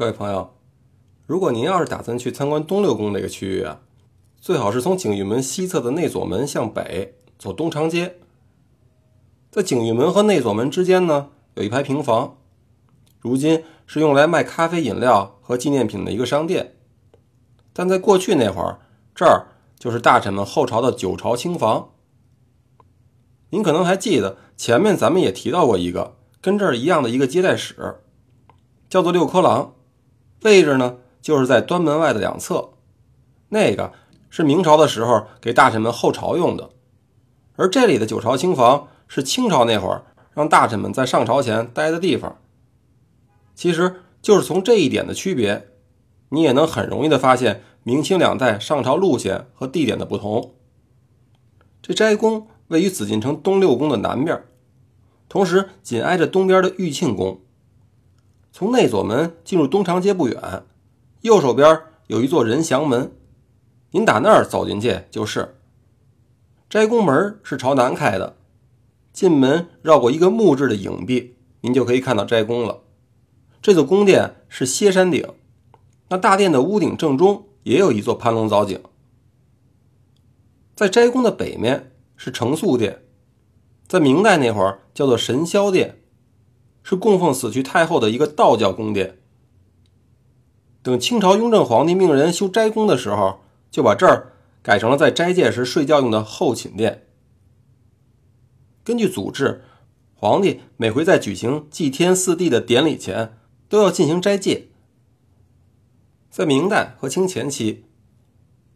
各位朋友，如果您要是打算去参观东六宫这个区域啊，最好是从景玉门西侧的内左门向北走东长街。在景玉门和内左门之间呢，有一排平房，如今是用来卖咖啡饮料和纪念品的一个商店。但在过去那会儿，这儿就是大臣们后朝的九朝清房。您可能还记得，前面咱们也提到过一个跟这儿一样的一个接待室，叫做六科廊。位置呢，就是在端门外的两侧，那个是明朝的时候给大臣们后朝用的，而这里的九朝清房是清朝那会儿让大臣们在上朝前待的地方。其实就是从这一点的区别，你也能很容易的发现明清两代上朝路线和地点的不同。这斋宫位于紫禁城东六宫的南边，同时紧挨着东边的玉庆宫。从内左门进入东长街不远，右手边有一座人祥门，您打那儿走进去就是。斋宫门是朝南开的，进门绕过一个木质的影壁，您就可以看到斋宫了。这座宫殿是歇山顶，那大殿的屋顶正中也有一座盘龙藻井。在斋宫的北面是承肃殿，在明代那会儿叫做神霄殿。是供奉死去太后的一个道教宫殿。等清朝雍正皇帝命人修斋宫的时候，就把这儿改成了在斋戒时睡觉用的后寝殿。根据祖制，皇帝每回在举行祭天祀地的典礼前，都要进行斋戒。在明代和清前期，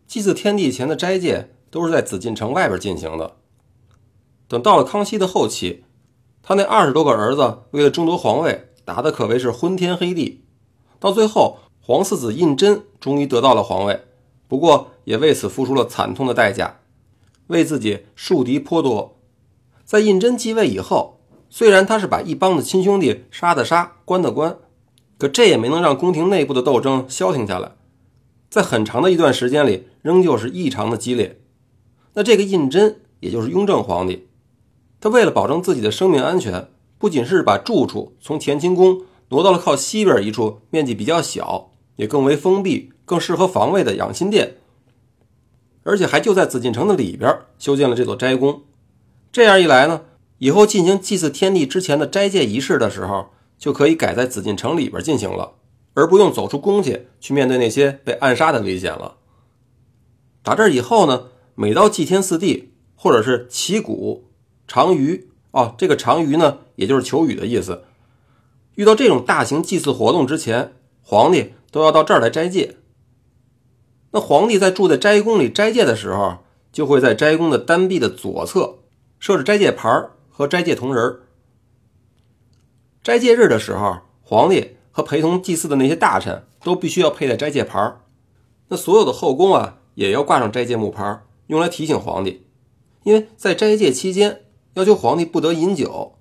祭祀天地前的斋戒都是在紫禁城外边进行的。等到了康熙的后期。他那二十多个儿子为了争夺皇位，打的可谓是昏天黑地。到最后，皇四子胤禛终于得到了皇位，不过也为此付出了惨痛的代价，为自己树敌颇多。在胤禛继位以后，虽然他是把一帮子亲兄弟杀的杀，关的关，可这也没能让宫廷内部的斗争消停下来。在很长的一段时间里，仍旧是异常的激烈。那这个胤禛，也就是雍正皇帝。他为了保证自己的生命安全，不仅是把住处从乾清宫挪到了靠西边一处面积比较小、也更为封闭、更适合防卫的养心殿，而且还就在紫禁城的里边修建了这座斋宫。这样一来呢，以后进行祭祀天地之前的斋戒仪式的时候，就可以改在紫禁城里边进行了，而不用走出宫去去面对那些被暗杀的危险了。打这以后呢，每到祭天祀地或者是祈谷。长鱼哦，这个长鱼呢，也就是求雨的意思。遇到这种大型祭祀活动之前，皇帝都要到这儿来斋戒。那皇帝在住在斋宫里斋戒的时候，就会在斋宫的单壁的左侧设置斋戒牌和斋戒铜人。斋戒日的时候，皇帝和陪同祭祀的那些大臣都必须要佩戴斋戒牌。那所有的后宫啊，也要挂上斋戒木牌，用来提醒皇帝，因为在斋戒期间。要求皇帝不得饮酒，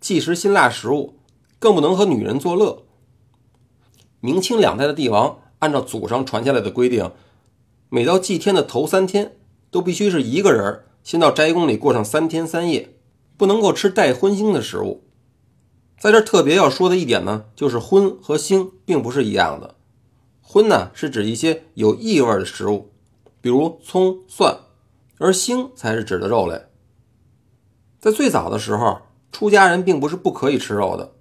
忌食辛辣食物，更不能和女人作乐。明清两代的帝王按照祖上传下来的规定，每到祭天的头三天，都必须是一个人先到斋宫里过上三天三夜，不能够吃带荤腥的食物。在这特别要说的一点呢，就是荤和腥并不是一样的。荤呢是指一些有异味的食物，比如葱蒜，而腥才是指的肉类。在最早的时候，出家人并不是不可以吃肉的。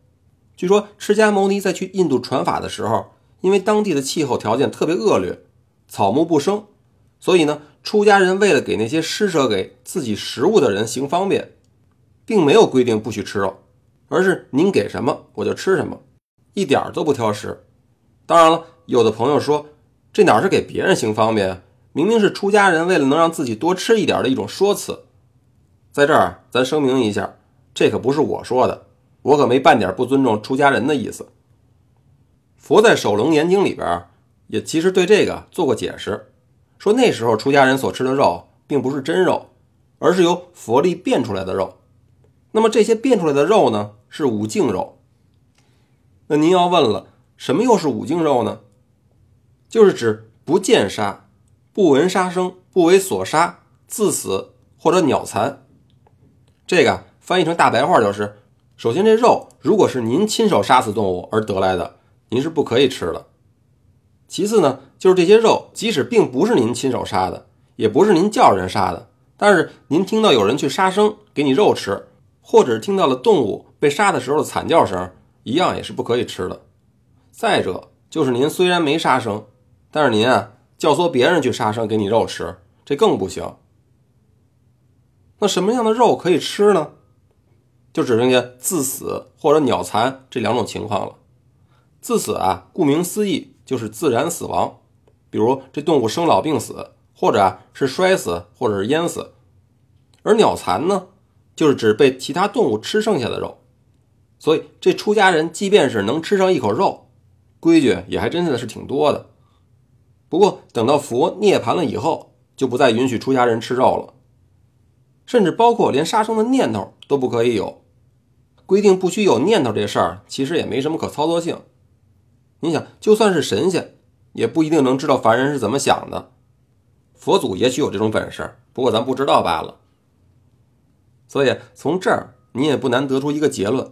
据说，释迦牟尼在去印度传法的时候，因为当地的气候条件特别恶劣，草木不生，所以呢，出家人为了给那些施舍给自己食物的人行方便，并没有规定不许吃肉，而是您给什么我就吃什么，一点都不挑食。当然了，有的朋友说，这哪是给别人行方便，明明是出家人为了能让自己多吃一点的一种说辞。在这儿，咱声明一下，这可不是我说的，我可没半点不尊重出家人的意思。佛在《首楞严经》里边也其实对这个做过解释，说那时候出家人所吃的肉并不是真肉，而是由佛力变出来的肉。那么这些变出来的肉呢，是五净肉。那您要问了，什么又是五净肉呢？就是指不见杀、不闻杀声、不为所杀、自死或者鸟残。这个翻译成大白话就是：首先，这肉如果是您亲手杀死动物而得来的，您是不可以吃的。其次呢，就是这些肉，即使并不是您亲手杀的，也不是您叫人杀的，但是您听到有人去杀生给你肉吃，或者是听到了动物被杀的时候的惨叫声，一样也是不可以吃的。再者就是您虽然没杀生，但是您啊教唆别人去杀生给你肉吃，这更不行。那什么样的肉可以吃呢？就只剩下自死或者鸟残这两种情况了。自死啊，顾名思义就是自然死亡，比如这动物生老病死，或者啊是摔死，或者是淹死。而鸟残呢，就是指被其他动物吃剩下的肉。所以这出家人即便是能吃上一口肉，规矩也还真的是挺多的。不过等到佛涅槃了以后，就不再允许出家人吃肉了。甚至包括连杀生的念头都不可以有，规定不许有念头这事儿，其实也没什么可操作性。你想，就算是神仙，也不一定能知道凡人是怎么想的。佛祖也许有这种本事，不过咱不知道罢了。所以从这儿你也不难得出一个结论：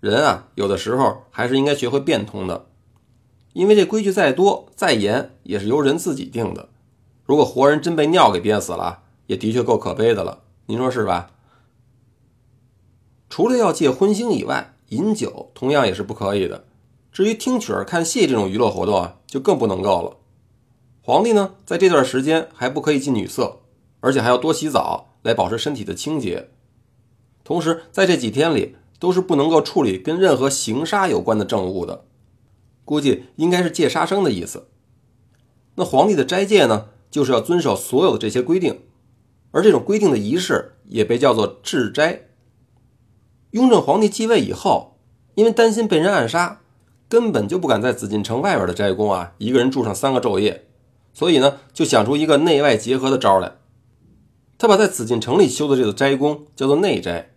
人啊，有的时候还是应该学会变通的，因为这规矩再多再严，也是由人自己定的。如果活人真被尿给憋死了，也的确够可悲的了。您说是吧？除了要戒荤腥以外，饮酒同样也是不可以的。至于听曲儿、看戏这种娱乐活动啊，就更不能够了。皇帝呢，在这段时间还不可以近女色，而且还要多洗澡来保持身体的清洁。同时，在这几天里，都是不能够处理跟任何刑杀有关的政务的。估计应该是戒杀生的意思。那皇帝的斋戒呢，就是要遵守所有的这些规定。而这种规定的仪式也被叫做治斋。雍正皇帝继位以后，因为担心被人暗杀，根本就不敢在紫禁城外边的斋宫啊一个人住上三个昼夜，所以呢，就想出一个内外结合的招来。他把在紫禁城里修的这个斋宫叫做内斋，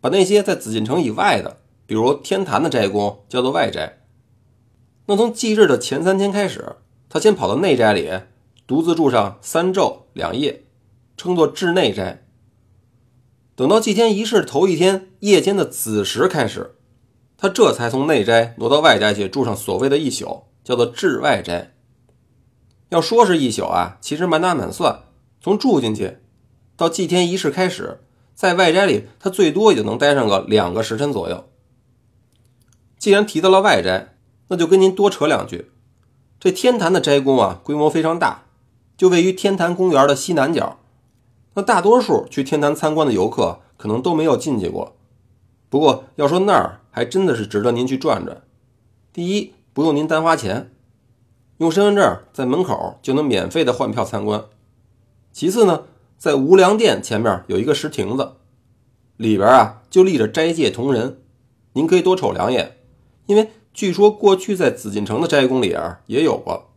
把那些在紫禁城以外的，比如天坛的斋宫叫做外斋。那从忌日的前三天开始，他先跑到内斋里，独自住上三昼两夜。称作治内斋。等到祭天仪式头一天夜间的子时开始，他这才从内斋挪到外斋去住上所谓的一宿，叫做治外斋。要说是一宿啊，其实满打满算，从住进去到祭天仪式开始，在外斋里，他最多也就能待上个两个时辰左右。既然提到了外斋，那就跟您多扯两句。这天坛的斋宫啊，规模非常大，就位于天坛公园的西南角。那大多数去天坛参观的游客可能都没有进去过，不过要说那儿还真的是值得您去转转。第一，不用您单花钱，用身份证在门口就能免费的换票参观。其次呢，在无量殿前面有一个石亭子，里边啊就立着斋戒铜人，您可以多瞅两眼，因为据说过去在紫禁城的斋宫里啊也有过，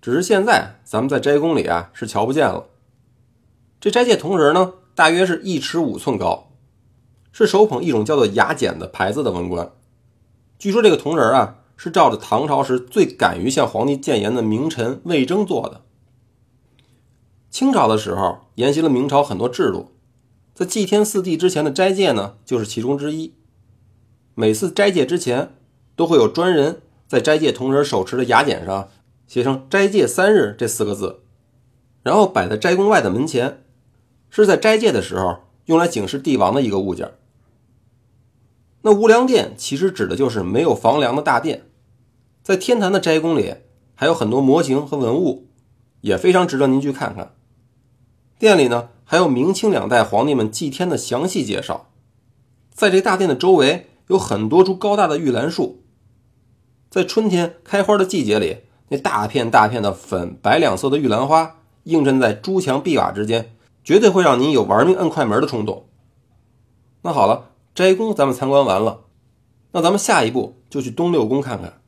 只是现在咱们在斋宫里啊是瞧不见了。这斋戒铜人呢，大约是一尺五寸高，是手捧一种叫做雅简的牌子的文官。据说这个铜人啊，是照着唐朝时最敢于向皇帝谏言的名臣魏征做的。清朝的时候，沿袭了明朝很多制度，在祭天四帝之前的斋戒呢，就是其中之一。每次斋戒之前，都会有专人在斋戒铜人手持的雅简上写上“斋戒三日”这四个字，然后摆在斋宫外的门前。是在斋戒的时候用来警示帝王的一个物件。那无量殿其实指的就是没有房梁的大殿，在天坛的斋宫里还有很多模型和文物，也非常值得您去看看。殿里呢还有明清两代皇帝们祭天的详细介绍。在这大殿的周围有很多株高大的玉兰树，在春天开花的季节里，那大片大片的粉白两色的玉兰花映衬在朱墙碧瓦之间。绝对会让您有玩命摁快门的冲动。那好了，斋宫咱们参观完了，那咱们下一步就去东六宫看看。